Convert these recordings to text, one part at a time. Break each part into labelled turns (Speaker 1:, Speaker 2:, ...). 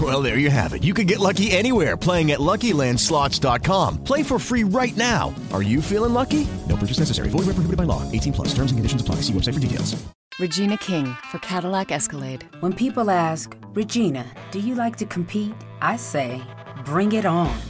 Speaker 1: Well, there you have it. You can get lucky anywhere playing at LuckyLandSlots.com. Play for free right now. Are you feeling lucky? No purchase necessary. Void where prohibited by law. 18 plus. Terms and conditions apply. See website for details.
Speaker 2: Regina King for Cadillac Escalade.
Speaker 3: When people ask, Regina, do you like to compete? I say, bring it on.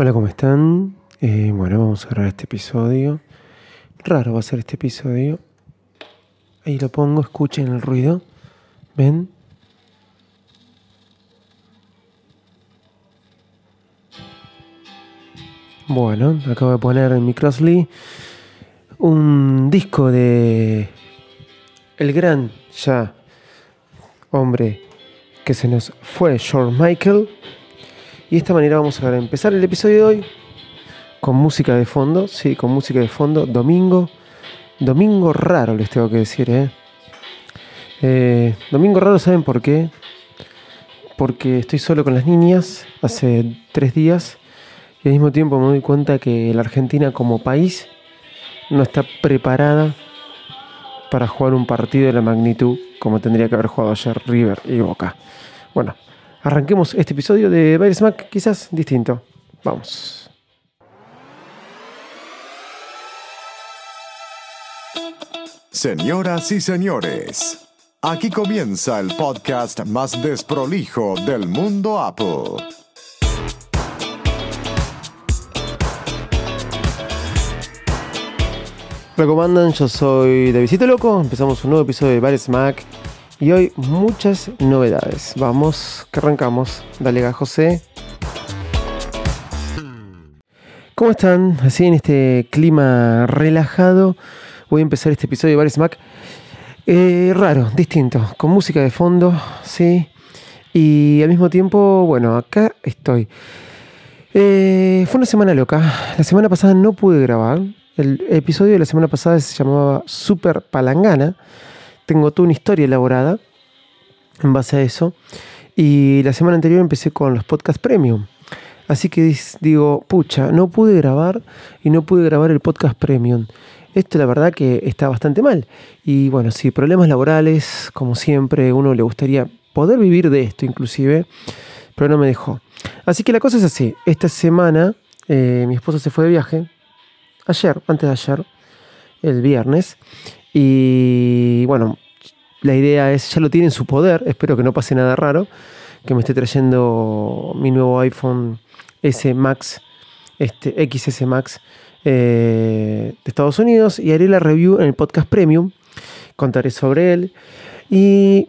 Speaker 4: Hola, ¿cómo están? Eh, bueno, vamos a grabar este episodio. Raro va a ser este episodio. Ahí lo pongo, escuchen el ruido. ¿Ven? Bueno, acabo de poner en mi Crossley un disco de el gran ya hombre que se nos fue, George Michael. Y de esta manera vamos a empezar el episodio de hoy con música de fondo, sí, con música de fondo, domingo, domingo raro les tengo que decir, ¿eh? Eh, domingo raro, ¿saben por qué? Porque estoy solo con las niñas hace tres días y al mismo tiempo me doy cuenta que la Argentina como país no está preparada para jugar un partido de la magnitud como tendría que haber jugado ayer River y Boca. Bueno, arranquemos este episodio de Baile Smack quizás distinto. Vamos.
Speaker 5: Señoras y señores, aquí comienza el podcast más desprolijo del mundo Apple.
Speaker 4: Hola, ¿cómo andan? Yo soy Davidito Loco. Empezamos un nuevo episodio de Bares Mac. Y hoy muchas novedades. Vamos, que arrancamos. Dale, ga, José. ¿Cómo están? Así en este clima relajado. Voy a empezar este episodio de Bares Mac. Eh, raro, distinto. Con música de fondo, sí. Y al mismo tiempo, bueno, acá estoy. Eh, fue una semana loca. La semana pasada no pude grabar. El episodio de la semana pasada se llamaba Super Palangana. Tengo toda una historia elaborada en base a eso. Y la semana anterior empecé con los podcast premium. Así que digo, pucha, no pude grabar y no pude grabar el podcast premium. Esto la verdad que está bastante mal. Y bueno, sí, problemas laborales, como siempre, uno le gustaría poder vivir de esto inclusive, pero no me dejó. Así que la cosa es así. Esta semana eh, mi esposa se fue de viaje ayer, antes de ayer, el viernes. Y bueno, la idea es, ya lo tiene en su poder, espero que no pase nada raro, que me esté trayendo mi nuevo iPhone S Max, este XS Max eh, de Estados Unidos y haré la review en el podcast premium, contaré sobre él. Y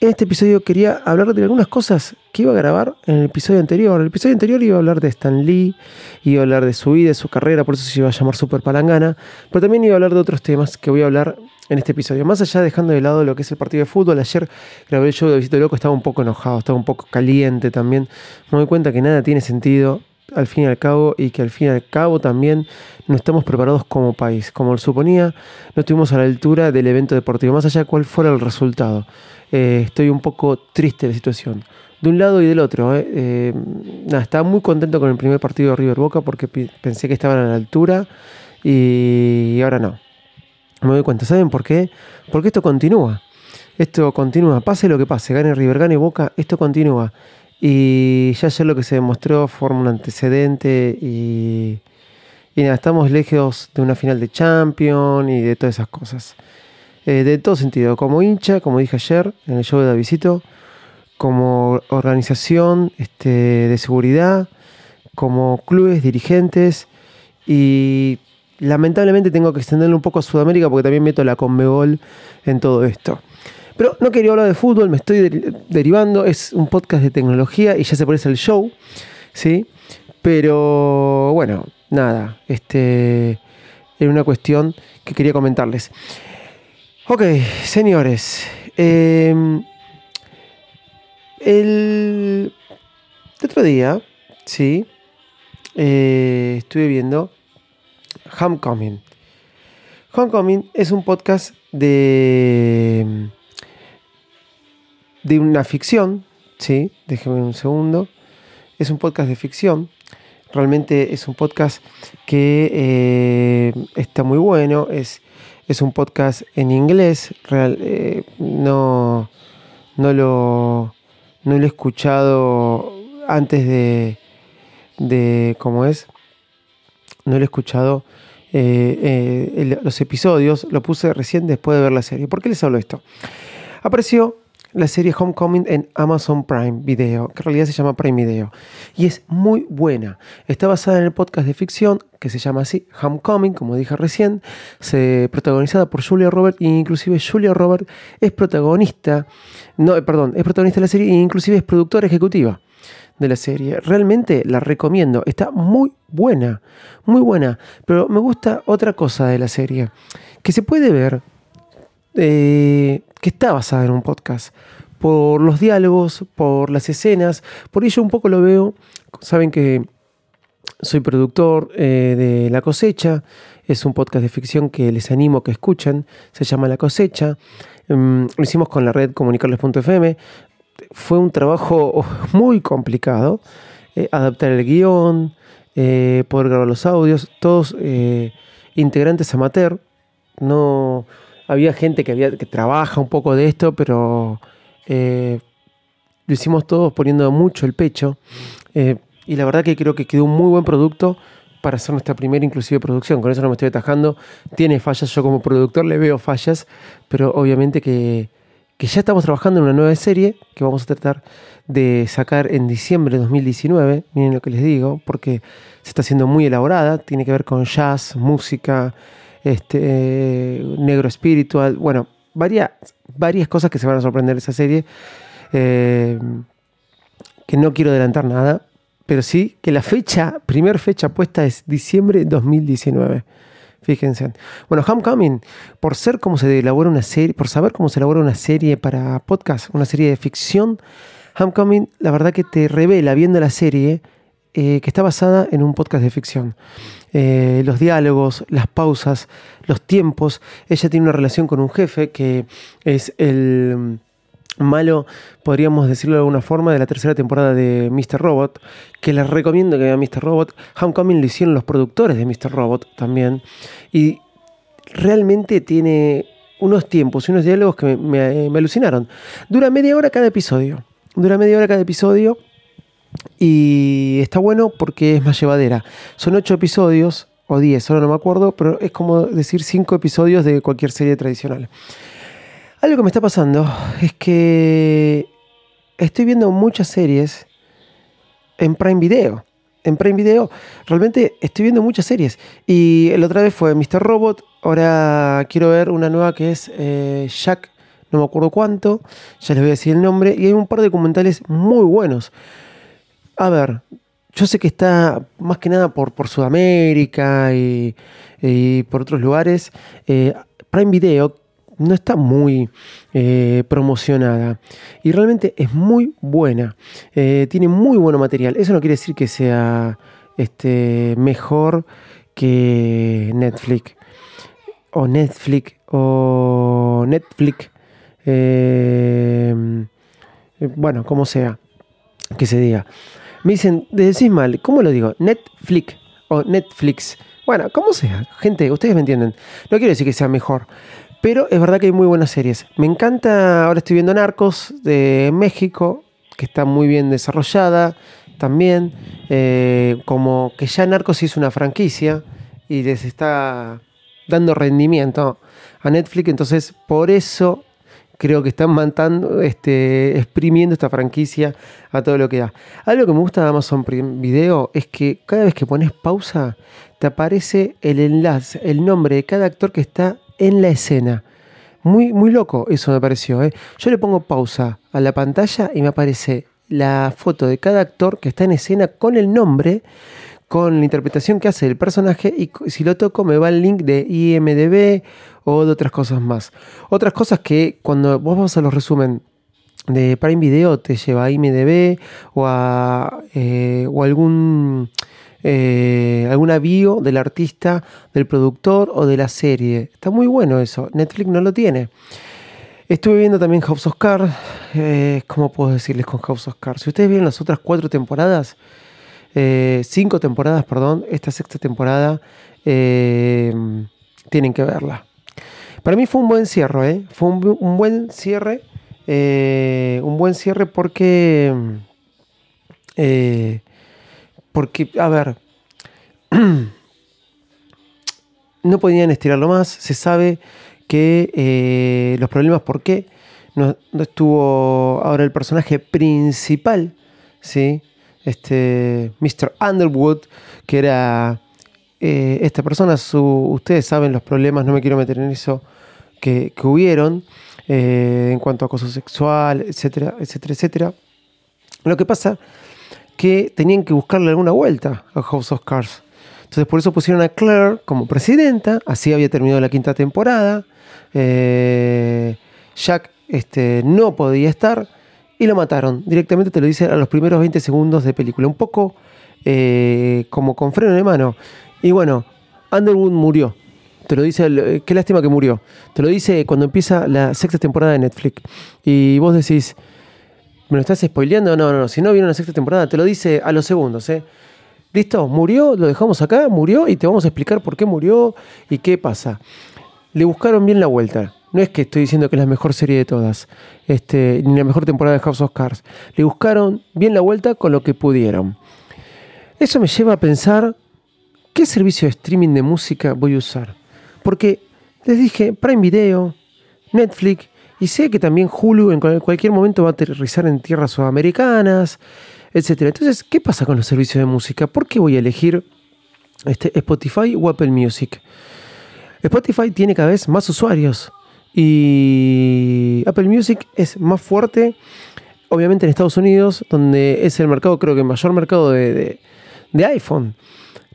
Speaker 4: en este episodio quería hablar de algunas cosas que iba a grabar en el episodio anterior. El episodio anterior iba a hablar de Stan Lee, iba a hablar de su vida, de su carrera, por eso se iba a llamar Super Palangana, pero también iba a hablar de otros temas que voy a hablar en este episodio. Más allá dejando de lado lo que es el partido de fútbol, ayer grabé el show de Visito Loco, estaba un poco enojado, estaba un poco caliente también. Me doy cuenta que nada tiene sentido al fin y al cabo y que al fin y al cabo también no estamos preparados como país. Como suponía, no estuvimos a la altura del evento deportivo, más allá de cuál fuera el resultado. Eh, estoy un poco triste de la situación. De un lado y del otro. Eh. Eh, estaba muy contento con el primer partido de River Boca porque pensé que estaban a la altura y ahora no. me doy cuenta. ¿Saben por qué? Porque esto continúa. Esto continúa. Pase lo que pase, gane River, gane Boca, esto continúa. Y ya ayer lo que se demostró forma un antecedente y, y nada, estamos lejos de una final de Champions y de todas esas cosas. Eh, de todo sentido, como hincha, como dije ayer en el show de Davidito, como organización este, de seguridad, como clubes, dirigentes y lamentablemente tengo que extenderlo un poco a Sudamérica porque también meto la Conmebol en todo esto. Pero no quería hablar de fútbol, me estoy derivando, es un podcast de tecnología y ya se parece el show, ¿sí? Pero bueno, nada, este era una cuestión que quería comentarles. Ok, señores, em, el, otro día, sí, eh, estuve viendo Homecoming. Homecoming es un podcast de, de una ficción, ¿sí? Déjenme un segundo. Es un podcast de ficción. Realmente es un podcast que eh, está muy bueno. Es, es un podcast en inglés. Real, eh, no, no, lo, no lo he escuchado antes de, de ¿cómo es? No lo he escuchado eh, los episodios, lo puse recién después de ver la serie. ¿Por qué les hablo esto? Apareció la serie Homecoming en Amazon Prime Video, que en realidad se llama Prime Video, y es muy buena. Está basada en el podcast de ficción que se llama así, Homecoming, como dije recién, se, protagonizada por Julia Roberts, e inclusive Julia Roberts es protagonista, no, eh, perdón, es protagonista de la serie e inclusive es productora ejecutiva de la serie. Realmente la recomiendo. Está muy buena, muy buena. Pero me gusta otra cosa de la serie. Que se puede ver eh, que está basada en un podcast. Por los diálogos, por las escenas. Por ello un poco lo veo. Saben que soy productor eh, de La Cosecha. Es un podcast de ficción que les animo a que escuchen. Se llama La Cosecha. Mm, lo hicimos con la red comunicarles.fm fue un trabajo muy complicado. Eh, adaptar el guion, eh, poder grabar los audios, todos integrantes amateur. No había gente que, había, que trabaja un poco de esto, pero lo hicimos todos poniendo mucho el pecho. y la verdad que creo que quedó un muy buen producto para hacer nuestra primera inclusive producción. Con eso no me estoy atajando. Tiene fallas, yo como productor le veo fallas, pero obviamente que que ya estamos trabajando en una nueva serie que vamos a tratar de sacar en diciembre de 2019. Miren lo que les digo, porque se está haciendo muy elaborada, tiene que ver con jazz, música, este, negro espiritual, bueno, varias, varias cosas que se van a sorprender de esa serie. Eh, que no quiero adelantar nada, pero sí que la fecha, primer fecha puesta es diciembre de 2019. Fíjense. Bueno, Homecoming, por ser como se elabora una serie, por saber cómo se elabora una serie para podcast, una serie de ficción, Homecoming, la verdad que te revela viendo la serie eh, que está basada en un podcast de ficción. Eh, los diálogos, las pausas, los tiempos. Ella tiene una relación con un jefe que es el malo, podríamos decirlo de alguna forma, de la tercera temporada de Mr. Robot, que les recomiendo que vean Mr. Robot. Homecoming lo hicieron los productores de Mr. Robot también. Y realmente tiene unos tiempos y unos diálogos que me, me alucinaron. Dura media hora cada episodio. Dura media hora cada episodio. Y está bueno porque es más llevadera. Son ocho episodios, o diez, ahora no me acuerdo, pero es como decir cinco episodios de cualquier serie tradicional. Algo que me está pasando es que estoy viendo muchas series en Prime Video. En Prime Video realmente estoy viendo muchas series. Y la otra vez fue Mr. Robot. Ahora quiero ver una nueva que es eh, Jack, no me acuerdo cuánto. Ya les voy a decir el nombre. Y hay un par de documentales muy buenos. A ver, yo sé que está más que nada por, por Sudamérica y, por otros lugares. Eh, Prime Video no está muy eh, promocionada y realmente es muy buena. Eh, tiene muy buen material. Eso no quiere decir que sea este, mejor que Netflix o Netflix o Netflix. Bueno, como sea que se diga. Me dicen, decís mal, ¿cómo lo digo? Netflix o Netflix. Bueno, como sea, gente, ustedes me entienden. No quiero decir que sea mejor, pero es verdad que hay muy buenas series. Me encanta, ahora estoy viendo Narcos de México, que está muy bien desarrollada también. eh, como que ya Narcos hizo una franquicia y les está dando rendimiento a Netflix, entonces por eso creo que están matando, este, exprimiendo esta franquicia a todo lo que da. Algo que me gusta de Amazon Video es que cada vez que pones pausa, te aparece el enlace, el nombre de cada actor que está en la escena. Muy, muy loco eso me pareció. ¿eh? Yo le pongo pausa a la pantalla y me aparece la foto de cada actor que está en escena con el nombre, con la interpretación que hace del personaje y si lo toco me va el link de IMDB o de otras cosas más. Otras cosas que cuando vos vas a los resumen de Prime Video te lleva a IMDB o a eh, o algún eh, alguna bio del artista, del productor o de la serie. Está muy bueno eso. Netflix no lo tiene. Estuve viendo también House of Cards. Eh, ¿Cómo puedo decirles con House of Cards? Si ustedes vieron las otras cuatro temporadas, eh, cinco temporadas, perdón, esta sexta temporada, tienen que verla. Para mí fue un buen cierre, ¿eh? Fue un, bu- un buen cierre. eh, un buen cierre porque. eh, porque, a ver. no podían estirarlo más. Se sabe que los problemas, ¿por qué? No, no estuvo ahora el personaje principal, ¿sí? Este, Mr. Underwood, que era eh, esta persona, su, ustedes saben los problemas, no me quiero meter en eso, que, que hubieron eh, en cuanto a acoso sexual, etcétera, etcétera, etcétera. Lo que pasa que tenían que buscarle alguna vuelta a House of Cards. Entonces por eso pusieron a Claire como presidenta, así había terminado la quinta temporada. Eh, Jack este, no podía estar y lo mataron. Directamente te lo dice a los primeros 20 segundos de película. Un poco como con freno de mano. Y bueno, Underwood murió. Te lo dice, el- qué lástima que murió. Te lo dice cuando empieza la sexta temporada de Netflix. Y vos decís, ¿me lo estás spoileando? No, no, no. Si no vieron la sexta temporada, te lo dice a los segundos, ¿eh? Listo, murió, lo dejamos acá, murió y te vamos a explicar por qué murió y qué pasa. Le buscaron bien la vuelta. No es que estoy diciendo que es la mejor serie de todas, este, ni la mejor temporada de House of Cards. Le buscaron bien la vuelta con lo que pudieron. Eso me lleva a pensar qué servicio de streaming de música voy a usar. Porque les dije, Prime Video, Netflix, y sé que también Hulu en cual- cualquier momento va a aterrizar en tierras sudamericanas, etc. Entonces, ¿qué pasa con los servicios de música? ¿Por qué voy a elegir este, Spotify o Apple Music? Spotify tiene cada vez más usuarios y Apple Music es más fuerte, obviamente en Estados Unidos, donde es el mercado, creo que el mayor mercado de iPhone.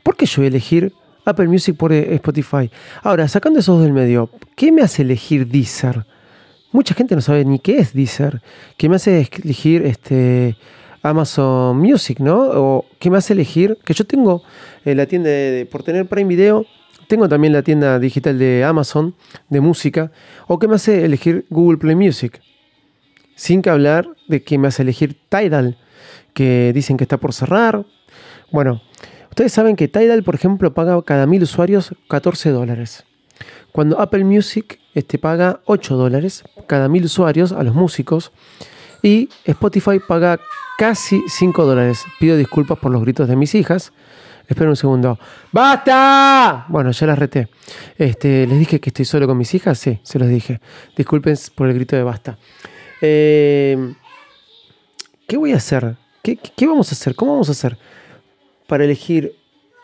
Speaker 4: ¿Por qué yo voy a elegir Apple Music por eh, Spotify? Ahora, sacando esos del medio, ¿qué me hace elegir Deezer? Mucha gente no sabe ni qué es Deezer. ¿Qué me hace elegir este Amazon Music, no? O qué me hace elegir que yo tengo eh, la tienda por tener Prime Video, tengo también la tienda digital de Amazon de música, o qué me hace elegir Google Play Music. Sin que hablar de que me hace elegir Tidal, que dicen que está por cerrar. Bueno, ustedes saben que Tidal, por ejemplo, paga cada mil usuarios 14 dólares. Cuando Apple Music este, paga 8 dólares cada mil usuarios a los músicos y Spotify paga casi 5 dólares. Pido disculpas por los gritos de mis hijas. Espera un segundo. ¡Basta! Bueno, ya las reté. Este, ¿Les dije que estoy solo con mis hijas? Sí, se los dije. Disculpen por el grito de basta. Eh, ¿Qué voy a hacer? ¿Qué, qué- qué vamos a hacer? ¿Cómo vamos a hacer para elegir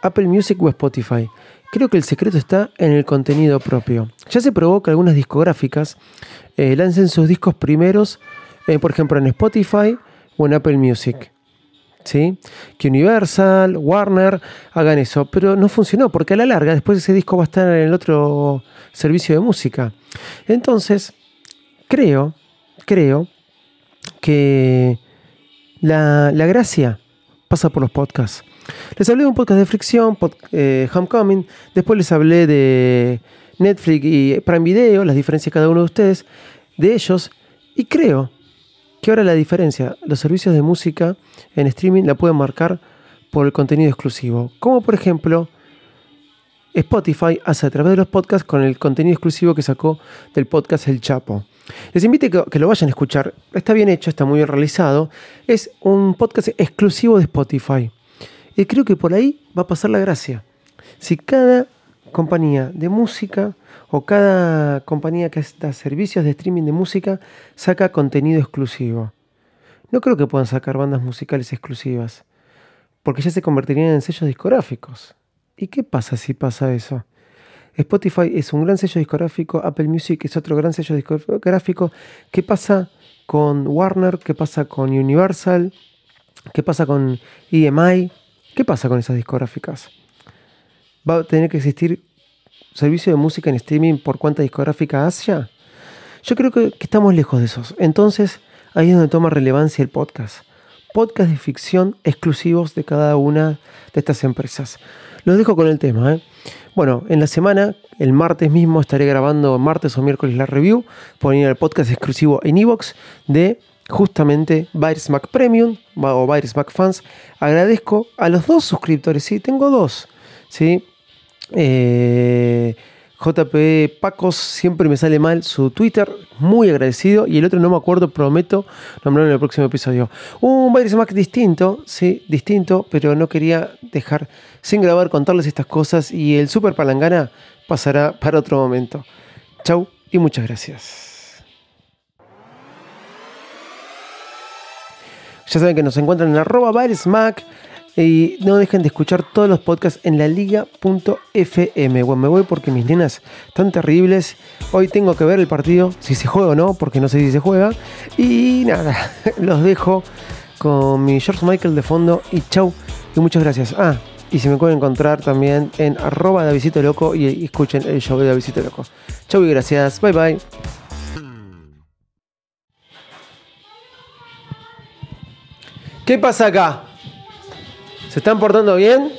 Speaker 4: Apple Music o Spotify? Creo que el secreto está en el contenido propio. Ya se probó que algunas discográficas eh, lancen sus discos primeros, eh, por ejemplo, en Spotify o en Apple Music. ¿Sí? Que Universal, Warner hagan eso, pero no funcionó porque a la larga después ese disco va a estar en el otro servicio de música. Entonces, creo, creo que la, la gracia pasa por los podcasts. Les hablé de un podcast de fricción, pod- eh, Homecoming, después les hablé de Netflix y Prime Video, las diferencias de cada uno de ustedes, de ellos, y creo que ahora la diferencia, los servicios de música en streaming la pueden marcar por el contenido exclusivo, como por ejemplo Spotify hace a través de los podcasts con el contenido exclusivo que sacó del podcast El Chapo. Les invito a que, lo vayan a escuchar. Está bien hecho, está muy bien realizado. Es un podcast exclusivo de Spotify. Y creo que por ahí va a pasar la gracia. Si cada compañía de música o cada compañía que da servicios de streaming de música saca contenido exclusivo. No creo que puedan sacar bandas musicales exclusivas, porque ya se convertirían en sellos discográficos. ¿Y qué pasa si pasa eso? Spotify es un gran sello discográfico, Apple Music es otro gran sello discográfico. ¿Qué pasa con Warner? ¿Qué pasa con Universal? ¿Qué pasa con EMI? ¿Qué pasa con esas discográficas? ¿Va a tener que existir servicio de música en streaming por cuenta discográfica haya? Yo creo que, que estamos lejos de esos. Entonces, ahí es donde toma relevancia el podcast. Podcast de ficción exclusivos de cada una de estas empresas. Los dejo con el tema. ¿eh? Bueno, en la semana, el martes mismo, estaré grabando martes o miércoles la review, poniendo el podcast exclusivo en Evox de justamente Virus Mac Premium o Virus Mac Fans. Agradezco a los dos suscriptores, sí, tengo dos, sí. Eh, JP Pacos, siempre me sale mal su Twitter, muy agradecido. Y el otro no me acuerdo, prometo nombrarlo en el próximo episodio. Un Virus Mac distinto, sí, distinto, pero no quería dejar sin grabar contarles estas cosas. Y el Super Palangana pasará para otro momento. Chau y muchas gracias. Ya saben que nos encuentran en arroba Mac. Y no dejen de escuchar todos los podcasts en la liga.fm. Bueno, me voy porque mis nenas están terribles. Hoy tengo que ver el partido, si se juega o no, porque no sé si se juega. Y nada, los dejo con mi George Michael de fondo. Y chau, y muchas gracias. Ah, y se me pueden encontrar también en arroba Davidito Loco y escuchen el show de Davidito Loco. Chau y gracias. Bye bye. ¿Qué pasa acá? ¿Se están portando bien?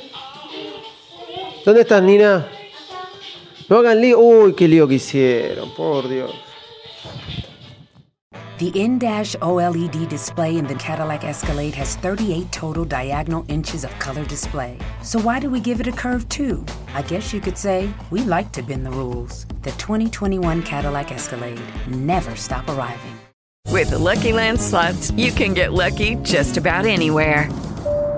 Speaker 4: ¿Dónde estás, Nina? No hagan lío. Uy, qué lío que hicieron, por Dios.
Speaker 3: The in-dash OLED display in the Cadillac Escalade has 38 total diagonal inches of color display. So why do we give it a curve too? I guess you could say we like to bend the rules. The 2021 Cadillac Escalade never stop arriving.
Speaker 6: With the Lucky Land slots, you can get lucky just about anywhere.